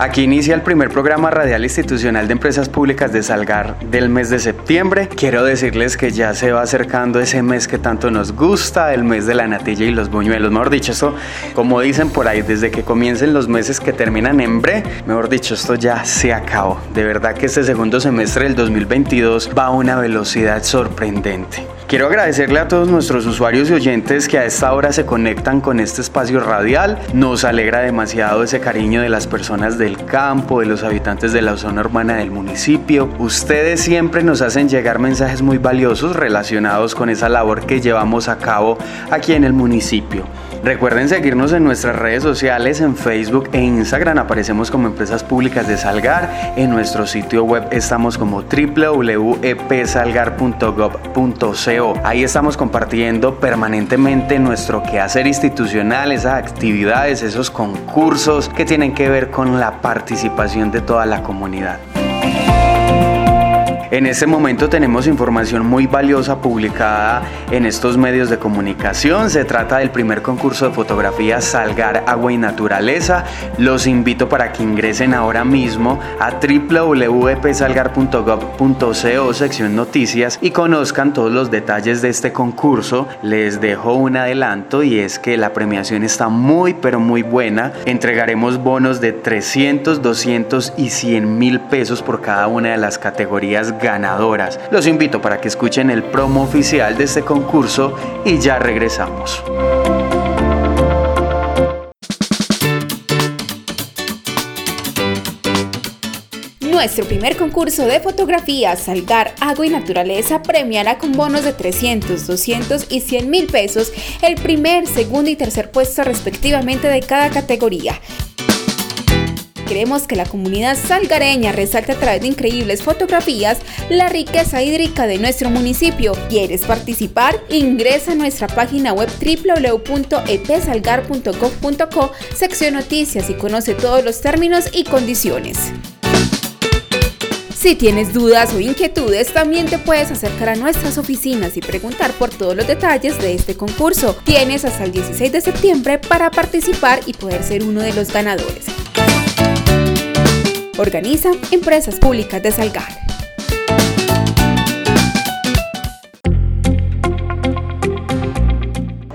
Aquí inicia el primer programa radial institucional de empresas públicas de Salgar del mes de septiembre. Quiero decirles que ya se va acercando ese mes que tanto nos gusta, el mes de la natilla y los buñuelos. Mejor dicho, esto, como dicen por ahí, desde que comiencen los meses que terminan en bre, mejor dicho, esto ya se acabó. De verdad que este segundo semestre del 2022 va a una velocidad sorprendente. Quiero agradecerle a todos nuestros usuarios y oyentes que a esta hora se conectan con este espacio radial. Nos alegra demasiado ese cariño de las personas del campo, de los habitantes de la zona urbana del municipio. Ustedes siempre nos hacen llegar mensajes muy valiosos relacionados con esa labor que llevamos a cabo aquí en el municipio. Recuerden seguirnos en nuestras redes sociales, en Facebook e Instagram aparecemos como Empresas Públicas de Salgar. En nuestro sitio web estamos como www.epsalgar.gov.co. Ahí estamos compartiendo permanentemente nuestro quehacer institucional, esas actividades, esos concursos que tienen que ver con la participación de toda la comunidad. En este momento tenemos información muy valiosa publicada en estos medios de comunicación. Se trata del primer concurso de fotografía Salgar Agua y Naturaleza. Los invito para que ingresen ahora mismo a www.salgar.gov.co sección noticias y conozcan todos los detalles de este concurso. Les dejo un adelanto y es que la premiación está muy pero muy buena. Entregaremos bonos de 300, 200 y 100 mil pesos por cada una de las categorías ganadoras. Los invito para que escuchen el promo oficial de este concurso y ya regresamos. Nuestro primer concurso de fotografía Salgar Agua y Naturaleza premiará con bonos de 300, 200 y 100 mil pesos el primer, segundo y tercer puesto respectivamente de cada categoría. Queremos que la comunidad salgareña resalte a través de increíbles fotografías la riqueza hídrica de nuestro municipio. ¿Quieres participar? Ingresa a nuestra página web www.epsalgar.gov.co, sección noticias y conoce todos los términos y condiciones. Si tienes dudas o inquietudes, también te puedes acercar a nuestras oficinas y preguntar por todos los detalles de este concurso. Tienes hasta el 16 de septiembre para participar y poder ser uno de los ganadores. Organiza Empresas Públicas de Salgar.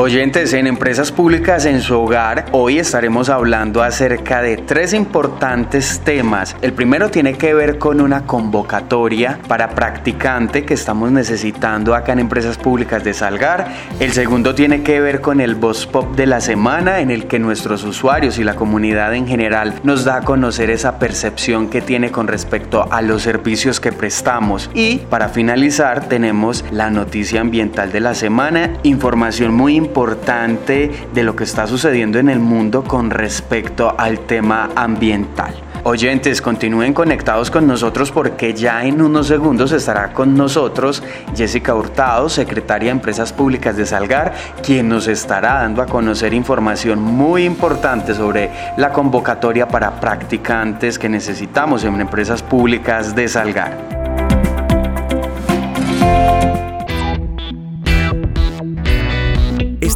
Oyentes en empresas públicas en su hogar, hoy estaremos hablando acerca de tres importantes temas. El primero tiene que ver con una convocatoria para practicante que estamos necesitando acá en empresas públicas de Salgar. El segundo tiene que ver con el Boss Pop de la semana en el que nuestros usuarios y la comunidad en general nos da a conocer esa percepción que tiene con respecto a los servicios que prestamos. Y para finalizar tenemos la noticia ambiental de la semana, información muy importante importante de lo que está sucediendo en el mundo con respecto al tema ambiental. Oyentes, continúen conectados con nosotros porque ya en unos segundos estará con nosotros Jessica Hurtado, secretaria de Empresas Públicas de Salgar, quien nos estará dando a conocer información muy importante sobre la convocatoria para practicantes que necesitamos en empresas públicas de Salgar.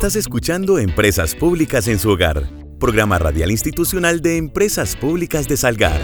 Estás escuchando Empresas Públicas en su hogar, programa radial institucional de Empresas Públicas de Salgar.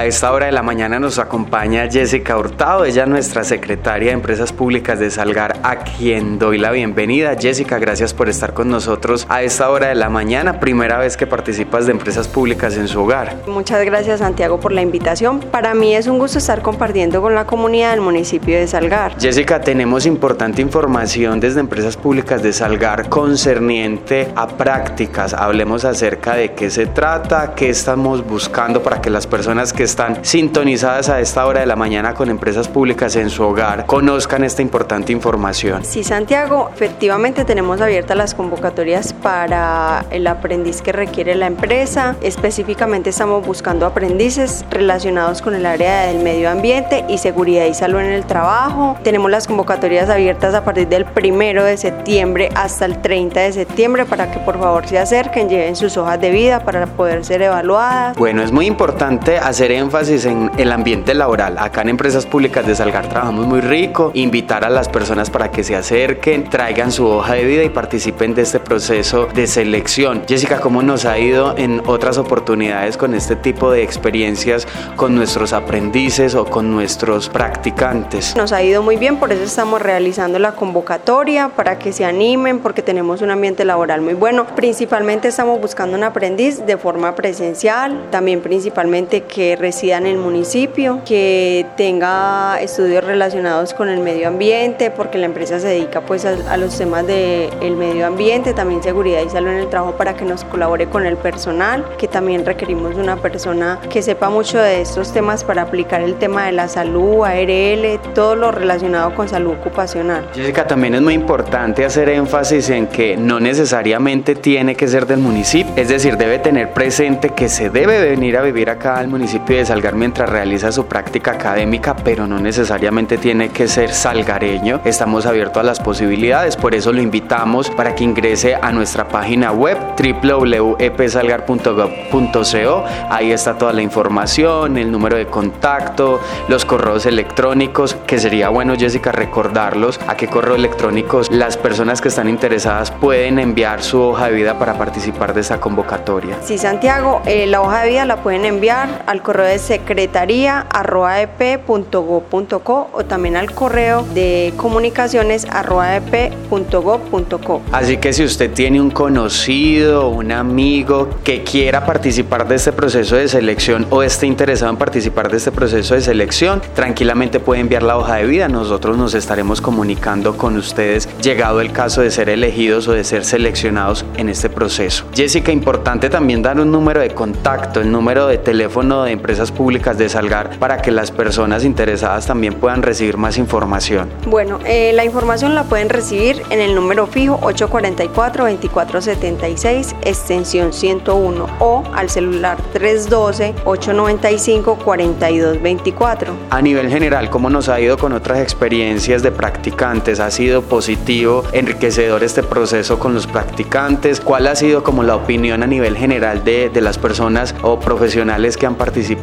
A esta hora de la mañana nos acompaña Jessica Hurtado, ella es nuestra secretaria de Empresas Públicas de Salgar, a quien doy la bienvenida. Jessica, gracias por estar con nosotros a esta hora de la mañana, primera vez que participas de Empresas Públicas en su hogar. Muchas gracias Santiago por la invitación. Para mí es un gusto estar compartiendo con la comunidad del municipio de Salgar. Jessica, tenemos importante información desde Empresas Públicas de Salgar concerniente a prácticas. Hablemos acerca de qué se trata, qué estamos buscando para que las personas que están sintonizadas a esta hora de la mañana con empresas públicas en su hogar conozcan esta importante información. Sí, Santiago, efectivamente tenemos abiertas las convocatorias para el aprendiz que requiere la empresa. Específicamente estamos buscando aprendices relacionados con el área del medio ambiente y seguridad y salud en el trabajo. Tenemos las convocatorias abiertas a partir del primero de septiembre hasta el 30 de septiembre para que por favor se acerquen, lleven sus hojas de vida para poder ser evaluadas. Bueno, es muy importante hacer énfasis en el ambiente laboral. Acá en Empresas Públicas de Salgar trabajamos muy rico, invitar a las personas para que se acerquen, traigan su hoja de vida y participen de este proceso de selección. Jessica, ¿cómo nos ha ido en otras oportunidades con este tipo de experiencias con nuestros aprendices o con nuestros practicantes? Nos ha ido muy bien, por eso estamos realizando la convocatoria para que se animen porque tenemos un ambiente laboral muy bueno. Principalmente estamos buscando un aprendiz de forma presencial, también principalmente que resida en el municipio, que tenga estudios relacionados con el medio ambiente, porque la empresa se dedica pues a, los temas del medio ambiente, también seguridad y salud en el trabajo para que nos colabore con el personal, que también requerimos una persona que sepa mucho de estos temas para aplicar el tema de la salud, ARL, todo lo relacionado con salud ocupacional. Jessica, también es muy importante hacer énfasis en que no necesariamente tiene que ser del municipio, es decir, debe tener presente que se debe venir a vivir acá al municipio de Salgar mientras realiza su práctica académica, pero no necesariamente tiene que ser salgareño. Estamos abiertos a las posibilidades, por eso lo invitamos para que ingrese a nuestra página web www.epsalgar.gov.co. Ahí está toda la información, el número de contacto, los correos electrónicos, que sería bueno Jessica recordarlos a qué correo electrónicos las personas que están interesadas pueden enviar su hoja de vida para participar de esa convocatoria. Sí, Santiago, eh, la hoja de vida la pueden enviar al correo de secretaría.ep.gov.co o también al correo de comunicaciones.ep.gov.co. Así que si usted tiene un conocido, un amigo que quiera participar de este proceso de selección o esté interesado en participar de este proceso de selección, tranquilamente puede enviar la hoja de vida. Nosotros nos estaremos comunicando con ustedes llegado el caso de ser elegidos o de ser seleccionados en este proceso. Jessica, importante también dar un número de contacto, el número de teléfono de empresas públicas de Salgar para que las personas interesadas también puedan recibir más información. Bueno, eh, la información la pueden recibir en el número fijo 844-2476, extensión 101 o al celular 312-895-4224. A nivel general, ¿cómo nos ha ido con otras experiencias de practicantes? ¿Ha sido positivo, enriquecedor este proceso con los practicantes? ¿Cuál ha sido como la opinión a nivel general de, de las personas o profesionales que han participado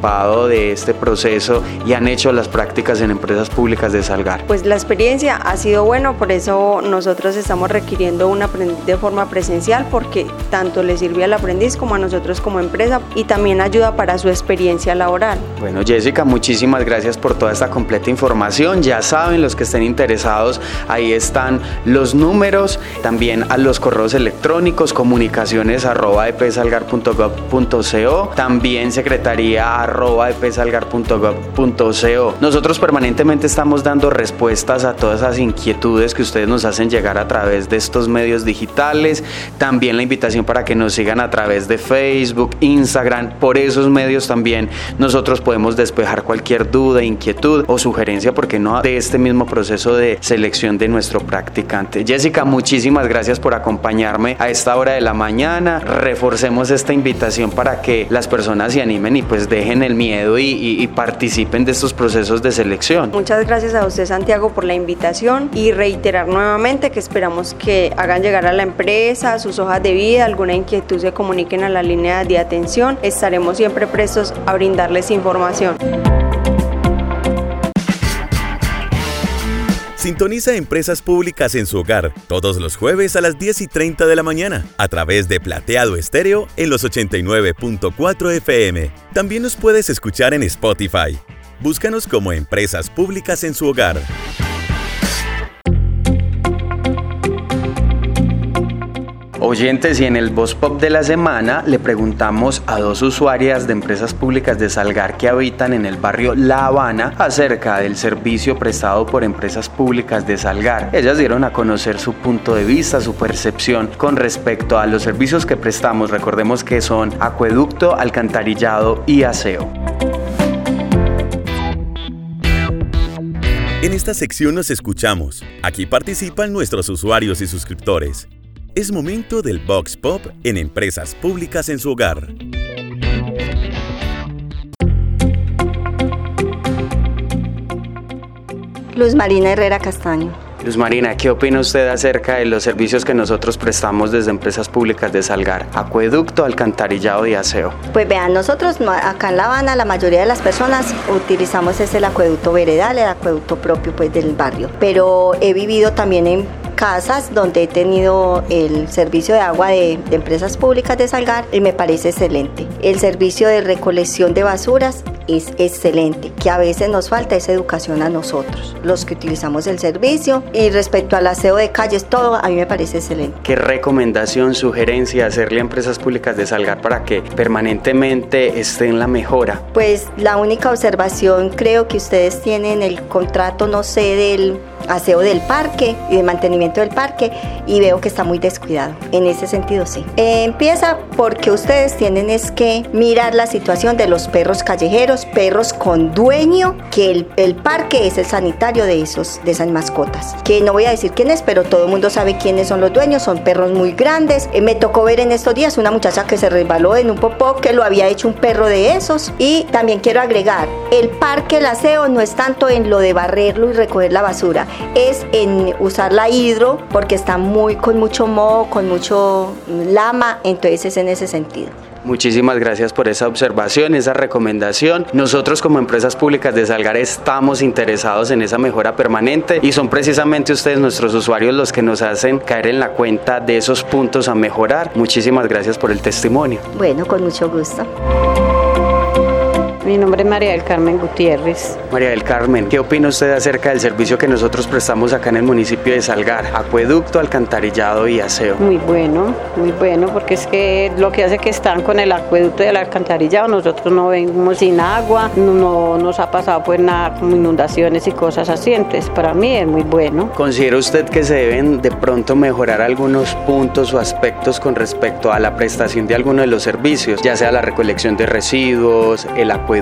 de este proceso y han hecho las prácticas en empresas públicas de Salgar? Pues la experiencia ha sido bueno, por eso nosotros estamos requiriendo un aprendiz de forma presencial porque tanto le sirve al aprendiz como a nosotros como empresa y también ayuda para su experiencia laboral. Bueno, Jessica, muchísimas gracias por toda esta completa información. Ya saben, los que estén interesados, ahí están los números, también a los correos electrónicos, comunicaciones arroba epsalgar.gov.co, también secretaría arroba. Nosotros permanentemente estamos dando respuestas a todas esas inquietudes que ustedes nos hacen llegar a través de estos medios digitales. También la invitación para que nos sigan a través de Facebook, Instagram. Por esos medios también nosotros podemos despejar cualquier duda, inquietud o sugerencia, porque no, de este mismo proceso de selección de nuestro practicante. Jessica, muchísimas gracias por acompañarme a esta hora de la mañana. Reforcemos esta invitación para que las personas se animen y pues dejen el miedo y, y participen de estos procesos de selección. Muchas gracias a usted Santiago por la invitación y reiterar nuevamente que esperamos que hagan llegar a la empresa sus hojas de vida, alguna inquietud se comuniquen a la línea de atención. Estaremos siempre prestos a brindarles información. Sintoniza Empresas Públicas en su hogar todos los jueves a las 10 y 30 de la mañana a través de Plateado Estéreo en los 89.4 FM. También nos puedes escuchar en Spotify. Búscanos como Empresas Públicas en su hogar. Oyentes, y en el Voz Pop de la semana le preguntamos a dos usuarias de empresas públicas de Salgar que habitan en el barrio La Habana acerca del servicio prestado por empresas públicas de Salgar. Ellas dieron a conocer su punto de vista, su percepción con respecto a los servicios que prestamos. Recordemos que son acueducto, alcantarillado y aseo. En esta sección nos escuchamos. Aquí participan nuestros usuarios y suscriptores. Es momento del Box Pop en empresas públicas en su hogar. Luz Marina Herrera Castaño. Luz Marina, ¿qué opina usted acerca de los servicios que nosotros prestamos desde empresas públicas de Salgar? Acueducto, alcantarillado y aseo. Pues vean, nosotros acá en La Habana la mayoría de las personas utilizamos ese el acueducto veredal, el acueducto propio pues del barrio. Pero he vivido también en casas donde he tenido el servicio de agua de, de, empresas públicas de Salgar y me parece excelente. El servicio de recolección de basuras es excelente, que a veces nos falta esa educación a nosotros, los que utilizamos el servicio. Y respecto al aseo de calles, todo a mí me parece excelente. ¿Qué recomendación, sugerencia hacerle a empresas públicas de Salgar para que permanentemente estén en la mejora? Pues la única observación creo que ustedes tienen el contrato, no sé, del aseo del parque y de mantenimiento del parque y veo que está muy descuidado. En ese sentido sí. Eh, empieza porque ustedes tienen es que mirar la situación de los perros callejeros, perros con dueño, que el, parque es el sanitario de esos de esas mascotas. Que no voy a decir quién es, pero todo el mundo sabe quiénes son los dueños, son perros muy grandes. Eh, me tocó ver en estos días una muchacha que se resbaló en un popó que lo había hecho un perro de esos y también quiero agregar, el parque el aseo no es tanto en lo de barrerlo y recoger la basura, es en usar la hidro porque está muy con mucho moho, con mucho lama, entonces es en ese sentido. Muchísimas gracias por esa observación, esa recomendación. Nosotros como empresas públicas de Salgar estamos interesados en esa mejora permanente y son precisamente ustedes nuestros usuarios los que nos hacen caer en la cuenta de esos puntos a mejorar. Muchísimas gracias por el testimonio. Bueno, con mucho gusto. Mi nombre es María del Carmen Gutiérrez. María del Carmen, ¿qué opina usted acerca del servicio que nosotros prestamos acá en el municipio de Salgar? Acueducto, alcantarillado y aseo. Muy bueno, muy bueno, porque es que lo que hace que están con el acueducto y el alcantarillado, nosotros no venimos sin agua, no nos ha pasado pues nada como inundaciones y cosas así, entonces para mí es muy bueno. ¿Considera usted que se deben de pronto mejorar algunos puntos o aspectos con respecto a la prestación de alguno de los servicios, ya sea la recolección de residuos, el acueducto?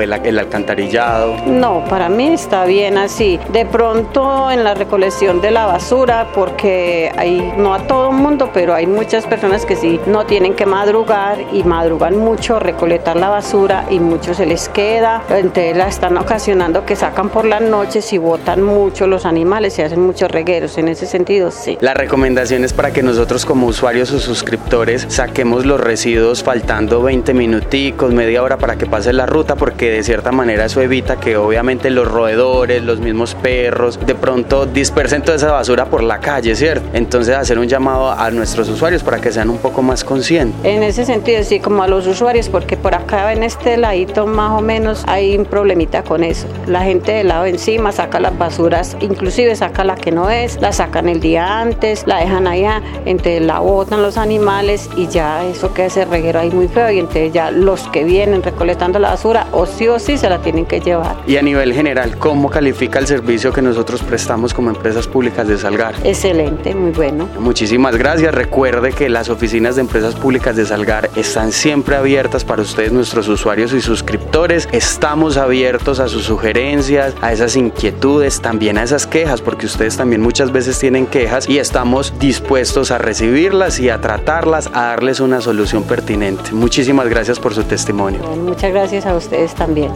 El, el alcantarillado? No, para mí está bien así. De pronto en la recolección de la basura, porque hay, no a todo el mundo, pero hay muchas personas que sí no tienen que madrugar y madrugan mucho, recolectar la basura y mucho se les queda. Entonces la están ocasionando que sacan por las noches y botan mucho los animales y hacen muchos regueros. En ese sentido, sí. La recomendación es para que nosotros como usuarios o suscriptores saquemos los residuos faltando 20 minuticos, media hora para que pase la ruta porque de cierta manera eso evita que obviamente los roedores, los mismos perros, de pronto dispersen toda esa basura por la calle, ¿cierto? Entonces hacer un llamado a nuestros usuarios para que sean un poco más conscientes. En ese sentido, sí, como a los usuarios, porque por acá en este ladito más o menos hay un problemita con eso. La gente del lado encima saca las basuras, inclusive saca la que no es, la sacan el día antes, la dejan allá, entonces la botan los animales y ya eso queda ese reguero ahí muy feo y entonces ya los que vienen recolectando la basura o sí o sí se la tienen que llevar. Y a nivel general, ¿cómo califica el servicio que nosotros prestamos como empresas públicas de Salgar? Excelente, muy bueno. Muchísimas gracias. Recuerde que las oficinas de empresas públicas de Salgar están siempre abiertas para ustedes, nuestros usuarios y suscriptores. Estamos abiertos a sus sugerencias, a esas inquietudes, también a esas quejas, porque ustedes también muchas veces tienen quejas y estamos dispuestos a recibirlas y a tratarlas, a darles una solución pertinente. Muchísimas gracias por su testimonio. muchas gracias a ustedes también.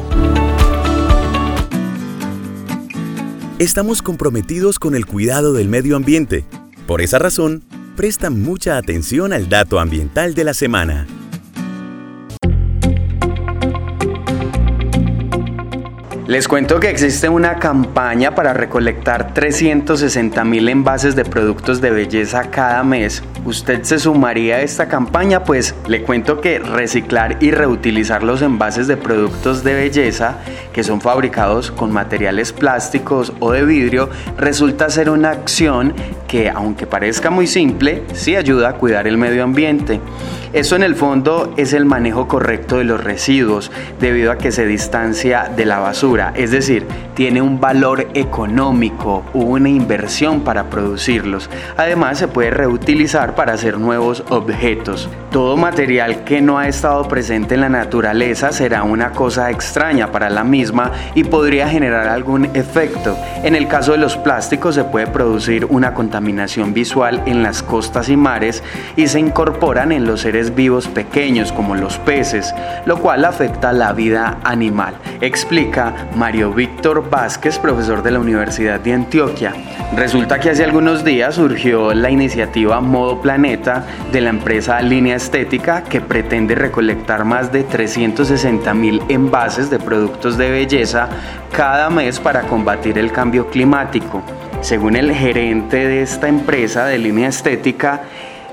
Estamos comprometidos con el cuidado del medio ambiente. Por esa razón, presta mucha atención al dato ambiental de la semana. Les cuento que existe una campaña para recolectar 360 mil envases de productos de belleza cada mes. ¿Usted se sumaría a esta campaña? Pues le cuento que reciclar y reutilizar los envases de productos de belleza que son fabricados con materiales plásticos o de vidrio resulta ser una acción que aunque parezca muy simple, sí ayuda a cuidar el medio ambiente. Esto en el fondo es el manejo correcto de los residuos debido a que se distancia de la basura, es decir, tiene un valor económico, una inversión para producirlos. Además se puede reutilizar para hacer nuevos objetos. Todo material que no ha estado presente en la naturaleza será una cosa extraña para la misma y podría generar algún efecto. En el caso de los plásticos se puede producir una contaminación visual en las costas y mares y se incorporan en los seres vivos pequeños como los peces, lo cual afecta la vida animal, explica Mario Víctor Vázquez, profesor de la Universidad de Antioquia. Resulta que hace algunos días surgió la iniciativa Modo Planeta de la empresa Línea Estética que pretende recolectar más de 360 mil envases de productos de belleza cada mes para combatir el cambio climático. Según el gerente de esta empresa de línea estética,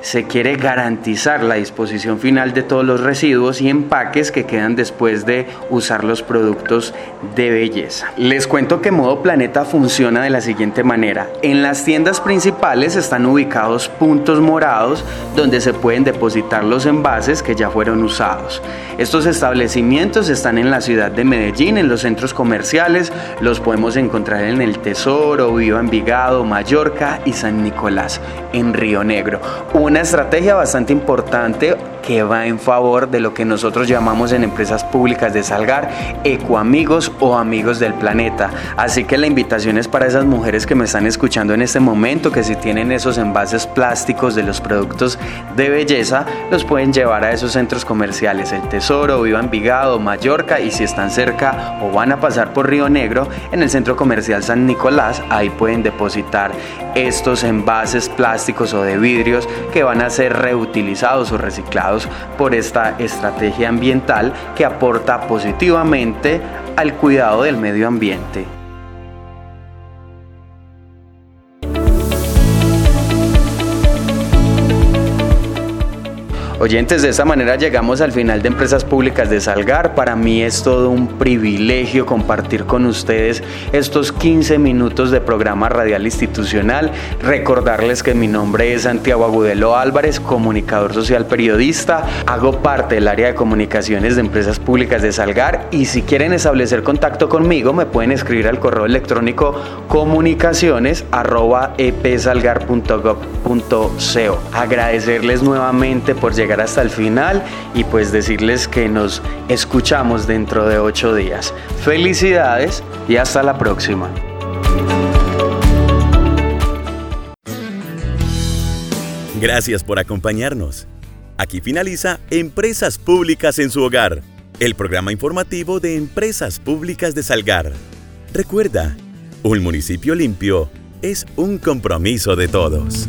se quiere garantizar la disposición final de todos los residuos y empaques que quedan después de usar los productos de belleza. Les cuento que Modo Planeta funciona de la siguiente manera. En las tiendas principales están ubicados puntos morados donde se pueden depositar los envases que ya fueron usados. Estos establecimientos están en la ciudad de Medellín, en los centros comerciales, los podemos encontrar en El Tesoro, Viva Envigado, Mallorca y San Nicolás, en Río Negro estrategia bastante importante que va en favor de lo que nosotros llamamos en empresas públicas de Salgar ecoamigos o amigos del planeta. Así que la invitación es para esas mujeres que me están escuchando en este momento, que si tienen esos envases plásticos de los productos de belleza, los pueden llevar a esos centros comerciales, El Tesoro, Viva Envigado, Mallorca y si están cerca o van a pasar por Río Negro, en el centro comercial San Nicolás, ahí pueden depositar estos envases plásticos o de vidrios que van a ser reutilizados o reciclados por esta estrategia ambiental que aporta positivamente al cuidado del medio ambiente. Oyentes, de esta manera llegamos al final de Empresas Públicas de Salgar. Para mí es todo un privilegio compartir con ustedes estos 15 minutos de programa radial institucional. Recordarles que mi nombre es Santiago Agudelo Álvarez, comunicador social periodista. Hago parte del área de comunicaciones de Empresas Públicas de Salgar y si quieren establecer contacto conmigo me pueden escribir al correo electrónico comunicaciones@epsalgar.gov.co. Agradecerles nuevamente por hasta el final y pues decirles que nos escuchamos dentro de ocho días. Felicidades y hasta la próxima. Gracias por acompañarnos. Aquí finaliza Empresas Públicas en su hogar, el programa informativo de Empresas Públicas de Salgar. Recuerda, un municipio limpio es un compromiso de todos.